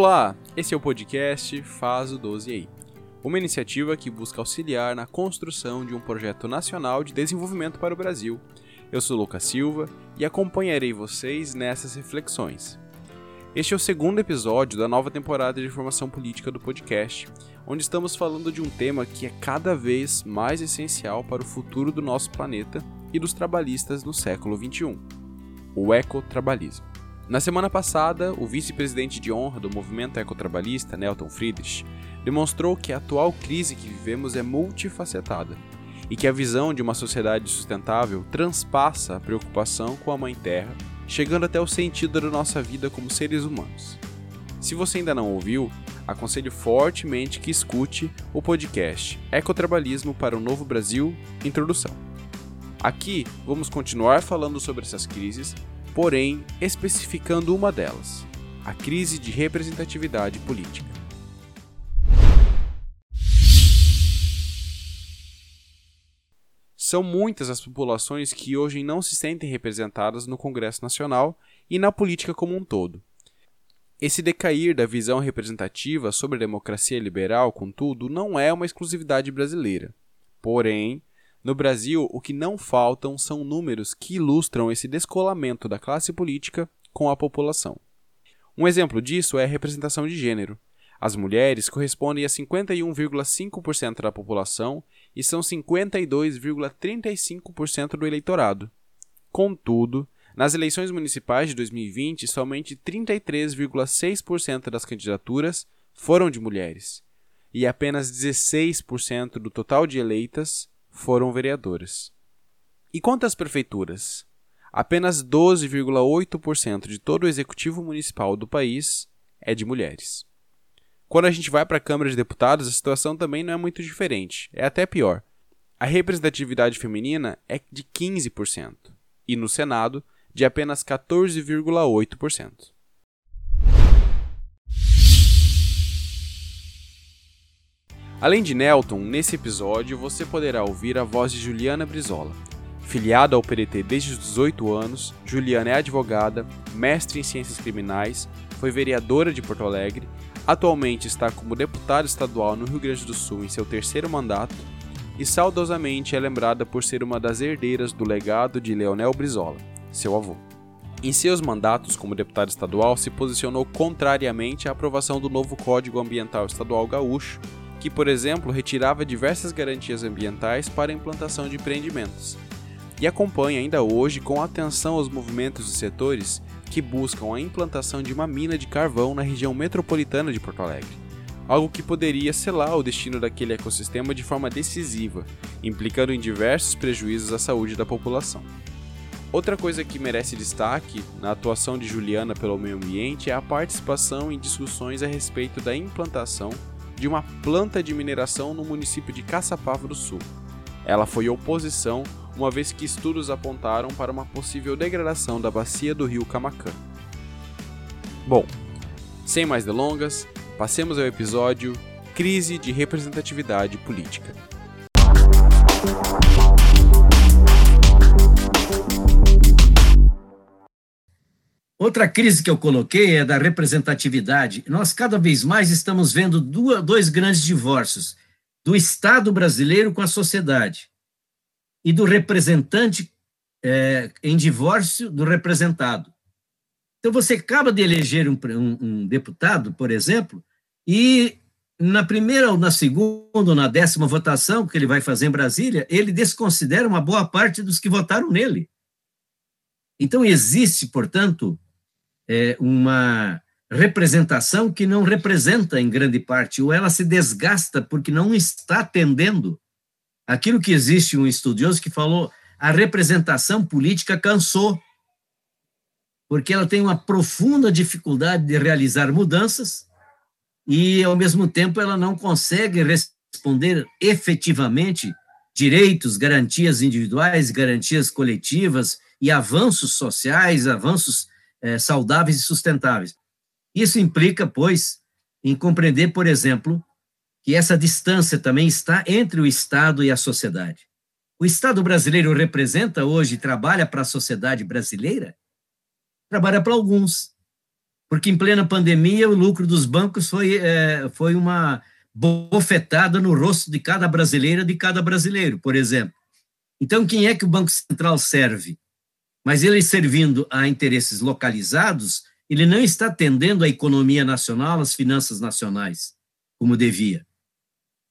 Olá, esse é o podcast Faz o 12 aí, uma iniciativa que busca auxiliar na construção de um projeto nacional de desenvolvimento para o Brasil. Eu sou Lucas Silva e acompanharei vocês nessas reflexões. Este é o segundo episódio da nova temporada de formação política do podcast, onde estamos falando de um tema que é cada vez mais essencial para o futuro do nosso planeta e dos trabalhistas no século XXI: o ecotrabalhismo. Na semana passada, o vice-presidente de honra do movimento ecotrabalhista, Nelton Friedrich, demonstrou que a atual crise que vivemos é multifacetada e que a visão de uma sociedade sustentável transpassa a preocupação com a Mãe Terra, chegando até o sentido da nossa vida como seres humanos. Se você ainda não ouviu, aconselho fortemente que escute o podcast Ecotrabalhismo para o Novo Brasil Introdução. Aqui vamos continuar falando sobre essas crises porém especificando uma delas: a crise de representatividade política. São muitas as populações que hoje não se sentem representadas no Congresso Nacional e na política como um todo. Esse decair da visão representativa sobre a democracia liberal, contudo, não é uma exclusividade brasileira. Porém, no Brasil, o que não faltam são números que ilustram esse descolamento da classe política com a população. Um exemplo disso é a representação de gênero. As mulheres correspondem a 51,5% da população e são 52,35% do eleitorado. Contudo, nas eleições municipais de 2020, somente 33,6% das candidaturas foram de mulheres, e apenas 16% do total de eleitas foram vereadores. E quanto às prefeituras? Apenas 12,8% de todo o executivo municipal do país é de mulheres. Quando a gente vai para a Câmara de Deputados, a situação também não é muito diferente, é até pior. A representatividade feminina é de 15% e no Senado de apenas 14,8%. Além de Nelton, nesse episódio você poderá ouvir a voz de Juliana Brizola. Filiada ao PDT desde os 18 anos, Juliana é advogada, mestre em ciências criminais, foi vereadora de Porto Alegre, atualmente está como deputada estadual no Rio Grande do Sul em seu terceiro mandato e saudosamente é lembrada por ser uma das herdeiras do legado de Leonel Brizola, seu avô. Em seus mandatos como deputada estadual, se posicionou contrariamente à aprovação do novo Código Ambiental Estadual Gaúcho, que, por exemplo, retirava diversas garantias ambientais para a implantação de empreendimentos, e acompanha ainda hoje com atenção os movimentos e setores que buscam a implantação de uma mina de carvão na região metropolitana de Porto Alegre, algo que poderia selar o destino daquele ecossistema de forma decisiva, implicando em diversos prejuízos à saúde da população. Outra coisa que merece destaque na atuação de Juliana pelo meio ambiente é a participação em discussões a respeito da implantação de uma planta de mineração no município de Caçapava do Sul. Ela foi oposição, uma vez que estudos apontaram para uma possível degradação da bacia do rio Camacã. Bom, sem mais delongas, passemos ao episódio Crise de Representatividade Política. Outra crise que eu coloquei é da representatividade. Nós cada vez mais estamos vendo duas, dois grandes divórcios: do Estado brasileiro com a sociedade e do representante é, em divórcio do representado. Então, você acaba de eleger um, um, um deputado, por exemplo, e na primeira, ou na segunda, ou na décima votação que ele vai fazer em Brasília, ele desconsidera uma boa parte dos que votaram nele. Então, existe, portanto, é, uma representação que não representa em grande parte, ou ela se desgasta porque não está atendendo aquilo que existe um estudioso que falou a representação política cansou, porque ela tem uma profunda dificuldade de realizar mudanças e, ao mesmo tempo, ela não consegue responder efetivamente direitos, garantias individuais, garantias coletivas e avanços sociais, avanços é, saudáveis e sustentáveis. Isso implica, pois, em compreender, por exemplo, que essa distância também está entre o Estado e a sociedade. O Estado brasileiro representa hoje, trabalha para a sociedade brasileira? Trabalha para alguns. porque em plena pandemia o lucro dos bancos foi, é, foi uma bofetada no rosto de cada brasileira, de cada brasileiro, por exemplo. Então, quem é que o Banco Central serve? Mas ele servindo a interesses localizados, ele não está atendendo à economia nacional, às finanças nacionais, como devia.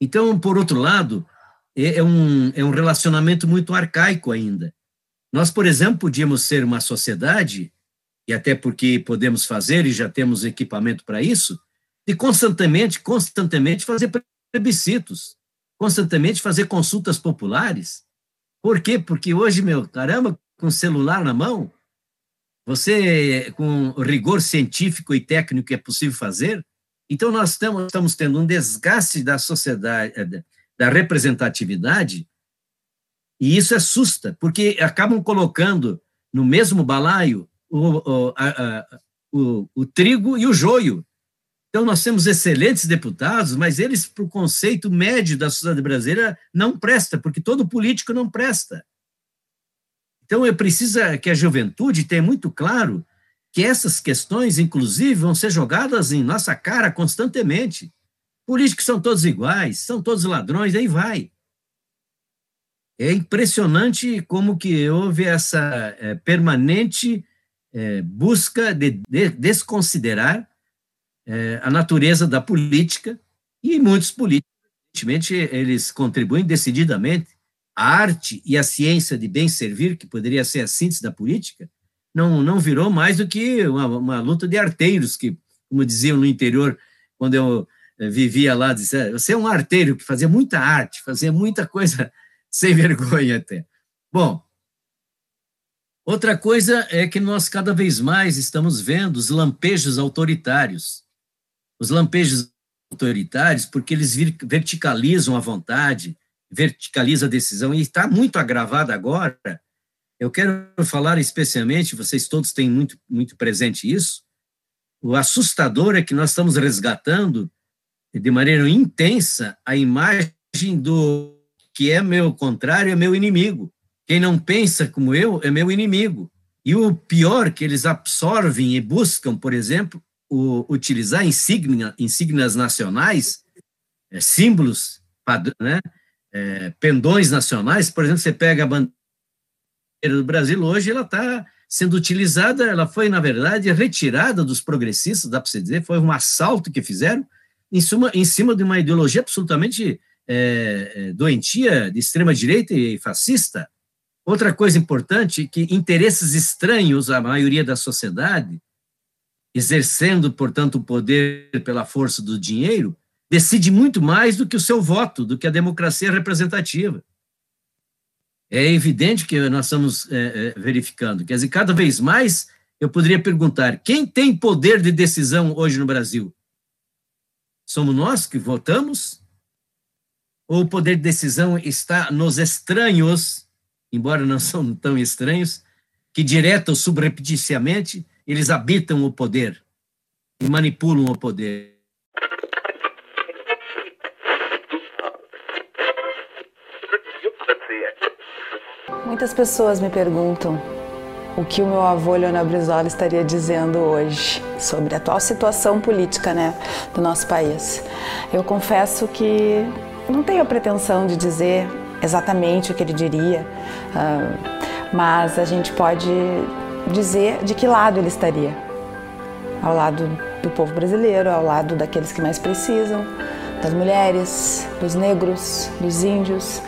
Então, por outro lado, é, é um, é um relacionamento muito arcaico ainda. Nós, por exemplo, podíamos ser uma sociedade, e até porque podemos fazer e já temos equipamento para isso, de constantemente, constantemente fazer plebiscitos, constantemente fazer consultas populares. Por quê? Porque hoje, meu, caramba, com celular na mão, você, com rigor científico e técnico é possível fazer, então nós estamos, estamos tendo um desgaste da sociedade, eh, da representatividade, e isso assusta, porque acabam colocando no mesmo balaio o, o, a, a, o, o trigo e o joio. Então, nós temos excelentes deputados, mas eles, para o conceito médio da sociedade brasileira, não presta, porque todo político não presta. Então, é preciso que a juventude tenha muito claro que essas questões, inclusive, vão ser jogadas em nossa cara constantemente. Políticos são todos iguais, são todos ladrões, aí vai. É impressionante como que houve essa é, permanente é, busca de, de desconsiderar é, a natureza da política e muitos políticos, evidentemente, eles contribuem decididamente. A arte e a ciência de bem servir, que poderia ser a síntese da política, não, não virou mais do que uma, uma luta de arteiros, que, como diziam no interior, quando eu eh, vivia lá, dizia, você é um arteiro que fazia muita arte, fazia muita coisa sem vergonha até. Bom, outra coisa é que nós cada vez mais estamos vendo os lampejos autoritários. Os lampejos autoritários, porque eles verticalizam a vontade, verticalizam a decisão, e está muito agravado agora. Eu quero falar especialmente, vocês todos têm muito, muito presente isso, o assustador é que nós estamos resgatando de maneira intensa a imagem do que é meu contrário, é meu inimigo. Quem não pensa como eu é meu inimigo. E o pior que eles absorvem e buscam, por exemplo, o, utilizar insígnia, insígnias nacionais, é, símbolos, né, é, pendões nacionais. Por exemplo, você pega a bandeira do Brasil hoje, ela está sendo utilizada, ela foi, na verdade, retirada dos progressistas, dá para você dizer, foi um assalto que fizeram em, suma, em cima de uma ideologia absolutamente é, é doentia, de extrema-direita e fascista. Outra coisa importante, que interesses estranhos à maioria da sociedade, exercendo, portanto, o poder pela força do dinheiro, decide muito mais do que o seu voto, do que a democracia representativa. É evidente que nós estamos é, é, verificando. Quer dizer, cada vez mais eu poderia perguntar: quem tem poder de decisão hoje no Brasil? Somos nós que votamos? Ou o poder de decisão está nos estranhos, embora não são tão estranhos, que direta ou subrepticiamente eles habitam o poder e manipulam o poder? Muitas pessoas me perguntam o que o meu avô Leonel Brizola estaria dizendo hoje sobre a atual situação política né, do nosso país. Eu confesso que não tenho a pretensão de dizer exatamente o que ele diria, uh, mas a gente pode dizer de que lado ele estaria. Ao lado do povo brasileiro, ao lado daqueles que mais precisam, das mulheres, dos negros, dos índios,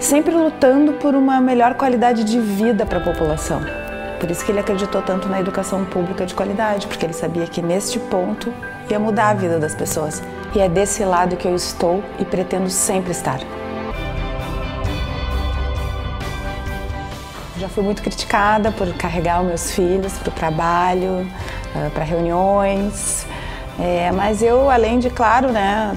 sempre lutando por uma melhor qualidade de vida para a população. Por isso que ele acreditou tanto na educação pública de qualidade, porque ele sabia que neste ponto ia mudar a vida das pessoas. E é desse lado que eu estou e pretendo sempre estar. Já fui muito criticada por carregar os meus filhos para o trabalho, ah, para reuniões, é, mas eu, além de, claro, né,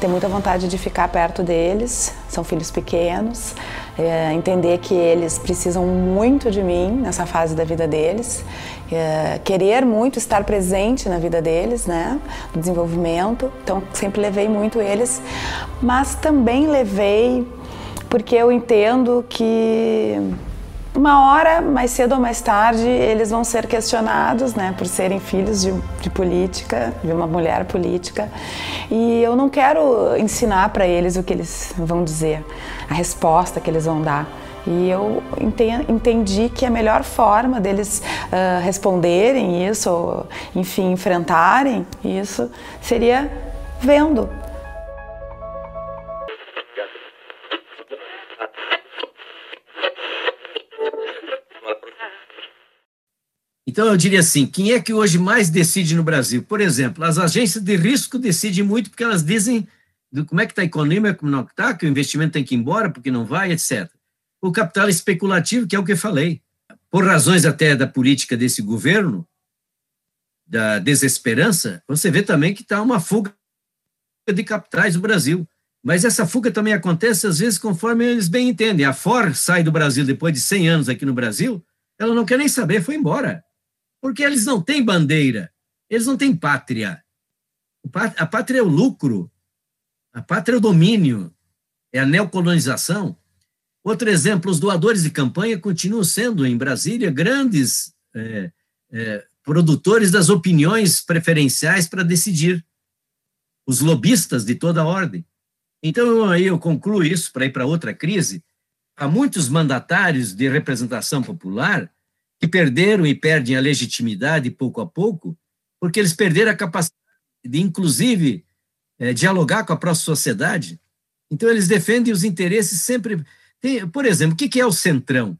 ter muita vontade de ficar perto deles, são filhos pequenos, é, entender que eles precisam muito de mim nessa fase da vida deles, é, querer muito estar presente na vida deles, né, no desenvolvimento. Então, sempre levei muito eles, mas também levei porque eu entendo que uma hora, mais cedo ou mais tarde, eles vão ser questionados, né, por serem filhos de, de política, de uma mulher política. E eu não quero ensinar para eles o que eles vão dizer, a resposta que eles vão dar. E eu entendi que a melhor forma deles uh, responderem isso, ou, enfim, enfrentarem isso, seria vendo, Então, eu diria assim: quem é que hoje mais decide no Brasil? Por exemplo, as agências de risco decidem muito porque elas dizem como é que está a economia, como não está, que o investimento tem que ir embora porque não vai, etc. O capital especulativo, que é o que eu falei. Por razões até da política desse governo, da desesperança, você vê também que está uma fuga de capitais no Brasil. Mas essa fuga também acontece, às vezes, conforme eles bem entendem. A Ford sai do Brasil depois de 100 anos aqui no Brasil, ela não quer nem saber, foi embora porque eles não têm bandeira, eles não têm pátria. A pátria é o lucro, a pátria é o domínio, é a neocolonização. Outro exemplo, os doadores de campanha continuam sendo, em Brasília, grandes é, é, produtores das opiniões preferenciais para decidir. Os lobistas de toda ordem. Então, aí eu concluo isso para ir para outra crise. Há muitos mandatários de representação popular que perderam e perdem a legitimidade pouco a pouco, porque eles perderam a capacidade de, inclusive, é, dialogar com a própria sociedade. Então, eles defendem os interesses sempre. Tem, por exemplo, o que é o centrão?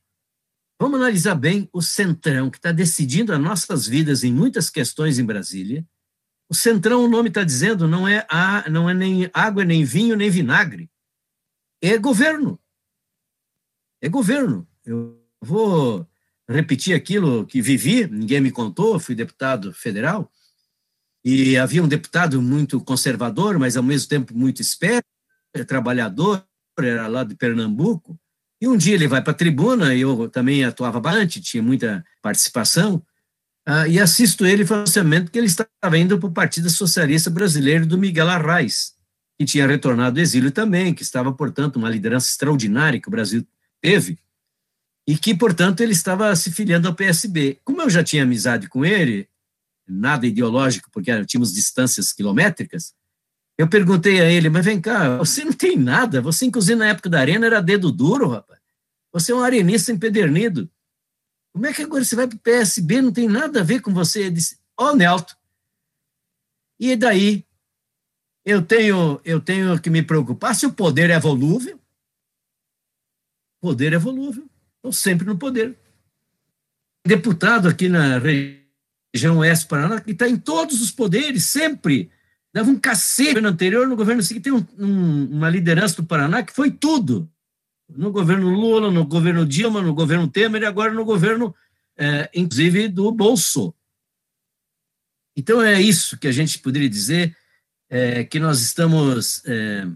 Vamos analisar bem o centrão, que está decidindo as nossas vidas em muitas questões em Brasília. O centrão, o nome está dizendo, não é, a, não é nem água, nem vinho, nem vinagre. É governo. É governo. Eu vou repetir aquilo que vivi, ninguém me contou, fui deputado federal, e havia um deputado muito conservador, mas ao mesmo tempo muito esperto, trabalhador, era lá de Pernambuco, e um dia ele vai para a tribuna, eu também atuava bastante, tinha muita participação, uh, e assisto ele falando que ele estava indo para o Partido Socialista Brasileiro do Miguel Arraes, que tinha retornado do exílio também, que estava, portanto, uma liderança extraordinária que o Brasil teve, e que, portanto, ele estava se filiando ao PSB. Como eu já tinha amizade com ele, nada ideológico, porque tínhamos distâncias quilométricas, eu perguntei a ele, mas vem cá, você não tem nada, você, inclusive, na época da arena, era dedo duro, rapaz. Você é um arenista empedernido. Como é que agora você vai para o PSB, não tem nada a ver com você? Ele disse, ó, oh, Nelton. E daí, eu tenho, eu tenho que me preocupar se o poder é volúvel. Poder é volúvel estão sempre no poder. Deputado aqui na região oeste Paraná, que está em todos os poderes, sempre. Dava um cacete no anterior, no governo seguinte, tem um, um, uma liderança do Paraná que foi tudo. No governo Lula, no governo Dilma, no governo Temer e agora no governo, é, inclusive, do Bolso. Então é isso que a gente poderia dizer, é, que nós estamos é,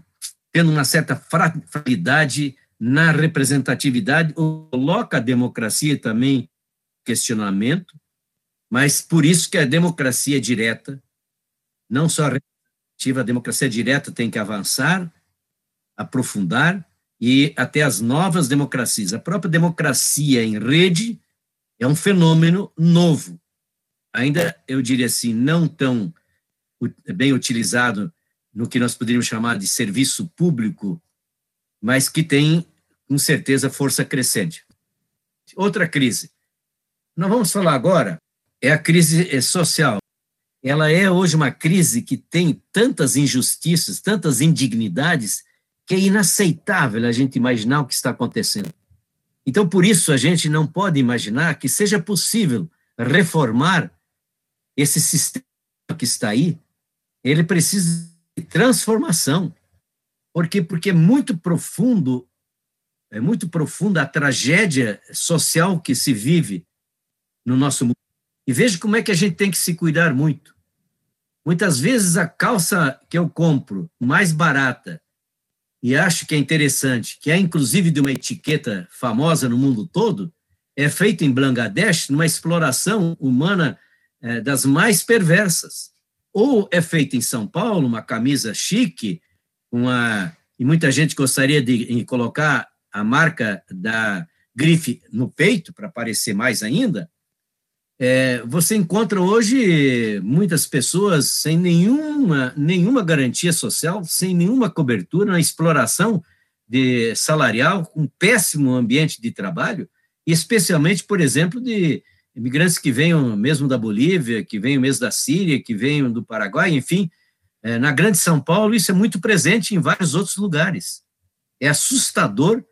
tendo uma certa fragilidade na representatividade, coloca a democracia também questionamento, mas por isso que a democracia direta, não só a representativa, a democracia direta tem que avançar, aprofundar, e até as novas democracias. A própria democracia em rede é um fenômeno novo. Ainda, eu diria assim, não tão bem utilizado no que nós poderíamos chamar de serviço público, mas que tem com certeza, força crescente. Outra crise. Nós vamos falar agora é a crise é, social. Ela é hoje uma crise que tem tantas injustiças, tantas indignidades, que é inaceitável a gente imaginar o que está acontecendo. Então, por isso, a gente não pode imaginar que seja possível reformar esse sistema que está aí. Ele precisa de transformação. Por quê? Porque é muito profundo é muito profunda a tragédia social que se vive no nosso mundo. E veja como é que a gente tem que se cuidar muito. Muitas vezes a calça que eu compro, mais barata, e acho que é interessante, que é inclusive de uma etiqueta famosa no mundo todo, é feita em Bangladesh numa exploração humana é, das mais perversas. Ou é feita em São Paulo, uma camisa chique, uma, e muita gente gostaria de colocar a marca da grife no peito, para parecer mais ainda, é, você encontra hoje muitas pessoas sem nenhuma, nenhuma garantia social, sem nenhuma cobertura na exploração de salarial, com péssimo ambiente de trabalho, especialmente, por exemplo, de imigrantes que venham mesmo da Bolívia, que venham mesmo da Síria, que venham do Paraguai, enfim, é, na Grande São Paulo isso é muito presente em vários outros lugares. É assustador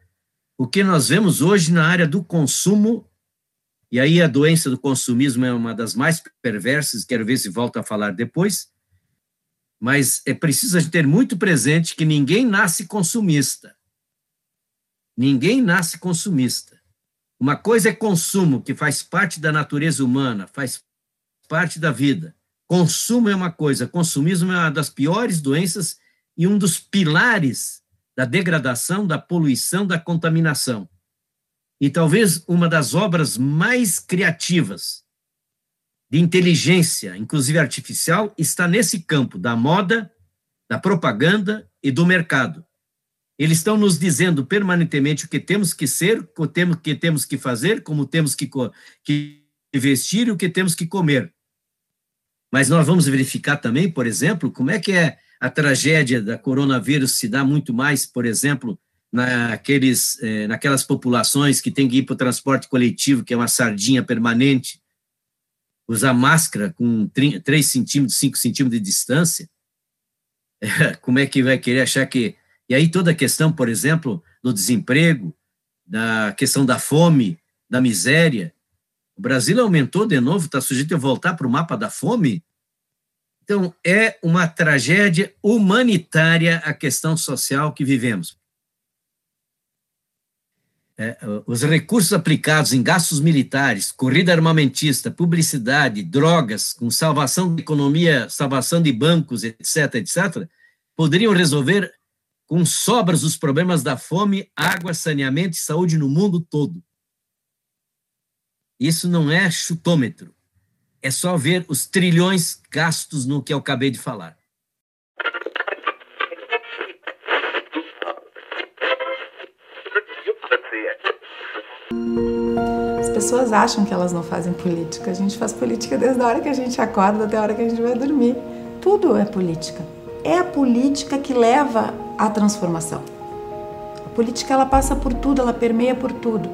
o que nós vemos hoje na área do consumo, e aí a doença do consumismo é uma das mais perversas, quero ver se volto a falar depois, mas é preciso ter muito presente que ninguém nasce consumista. Ninguém nasce consumista. Uma coisa é consumo, que faz parte da natureza humana, faz parte da vida. Consumo é uma coisa, consumismo é uma das piores doenças e um dos pilares da degradação, da poluição, da contaminação. E talvez uma das obras mais criativas de inteligência, inclusive artificial, está nesse campo da moda, da propaganda e do mercado. Eles estão nos dizendo permanentemente o que temos que ser, o que temos que fazer, como temos que, que vestir e o que temos que comer. Mas nós vamos verificar também, por exemplo, como é que é a tragédia da coronavírus se dá muito mais, por exemplo, naqueles, eh, naquelas populações que têm que ir para o transporte coletivo, que é uma sardinha permanente, usar máscara com 3 centímetros, 5 centímetros de distância, como é que vai querer achar que... E aí toda a questão, por exemplo, do desemprego, da questão da fome, da miséria, o Brasil aumentou de novo, está sujeito a voltar para o mapa da fome, então, é uma tragédia humanitária a questão social que vivemos. É, os recursos aplicados em gastos militares, corrida armamentista, publicidade, drogas, com salvação da economia, salvação de bancos, etc., etc., poderiam resolver com sobras os problemas da fome, água, saneamento e saúde no mundo todo. Isso não é chutômetro é só ver os trilhões gastos no que eu acabei de falar. As pessoas acham que elas não fazem política. A gente faz política desde a hora que a gente acorda até a hora que a gente vai dormir. Tudo é política. É a política que leva à transformação. A política ela passa por tudo, ela permeia por tudo.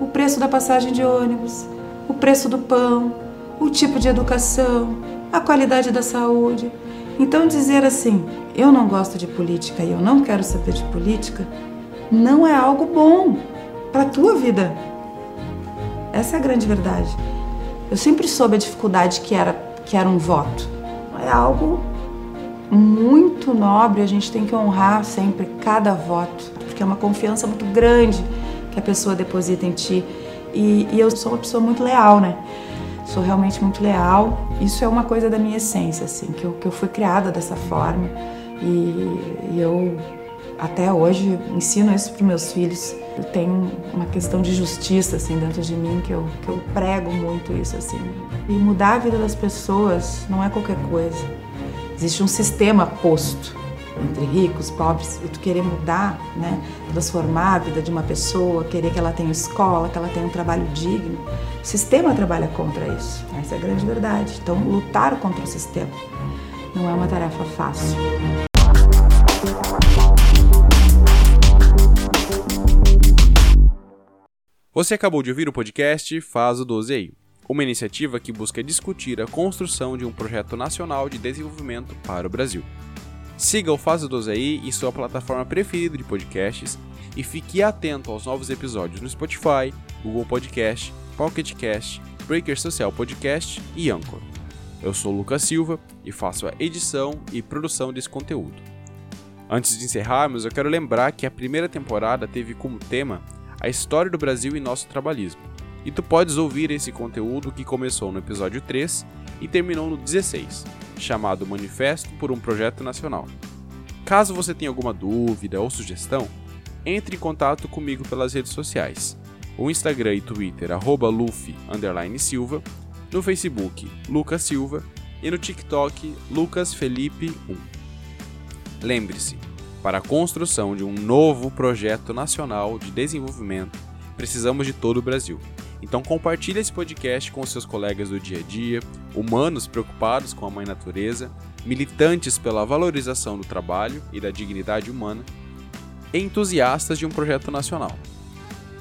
O preço da passagem de ônibus, o preço do pão, o tipo de educação, a qualidade da saúde. Então, dizer assim, eu não gosto de política e eu não quero saber de política, não é algo bom para a tua vida. Essa é a grande verdade. Eu sempre soube a dificuldade que era, que era um voto. É algo muito nobre, a gente tem que honrar sempre cada voto, porque é uma confiança muito grande que a pessoa deposita em ti. E, e eu sou uma pessoa muito leal, né? Sou realmente muito leal. Isso é uma coisa da minha essência, assim, que eu, que eu fui criada dessa forma e, e eu até hoje ensino isso para meus filhos. Eu tenho uma questão de justiça assim dentro de mim que eu, que eu prego muito isso assim. E mudar a vida das pessoas não é qualquer coisa. Existe um sistema posto entre ricos, pobres, e tu querer mudar, né, transformar a vida de uma pessoa, querer que ela tenha escola, que ela tenha um trabalho digno. O sistema trabalha contra isso. Essa é a grande verdade. Então, lutar contra o sistema não é uma tarefa fácil. Você acabou de ouvir o podcast Faz o 12 aí, uma iniciativa que busca discutir a construção de um projeto nacional de desenvolvimento para o Brasil. Siga o Fase 12 aí em sua plataforma preferida de podcasts e fique atento aos novos episódios no Spotify, Google Podcast, Pocket Cast, Breaker Social Podcast e Anchor. Eu sou Lucas Silva e faço a edição e produção desse conteúdo. Antes de encerrarmos, eu quero lembrar que a primeira temporada teve como tema a história do Brasil e nosso trabalhismo. E tu podes ouvir esse conteúdo que começou no episódio 3 e terminou no 16 chamado Manifesto por um Projeto Nacional. Caso você tenha alguma dúvida ou sugestão, entre em contato comigo pelas redes sociais. O Instagram e Twitter, arroba Silva, no Facebook, Lucas Silva, e no TikTok, Lucas Felipe 1. Lembre-se, para a construção de um novo projeto nacional de desenvolvimento precisamos de todo o Brasil. Então compartilhe esse podcast com seus colegas do dia a dia, humanos preocupados com a mãe natureza, militantes pela valorização do trabalho e da dignidade humana, e entusiastas de um projeto nacional.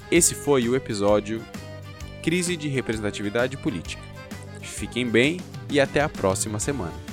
Esse foi o episódio Crise de Representatividade Política. Fiquem bem e até a próxima semana.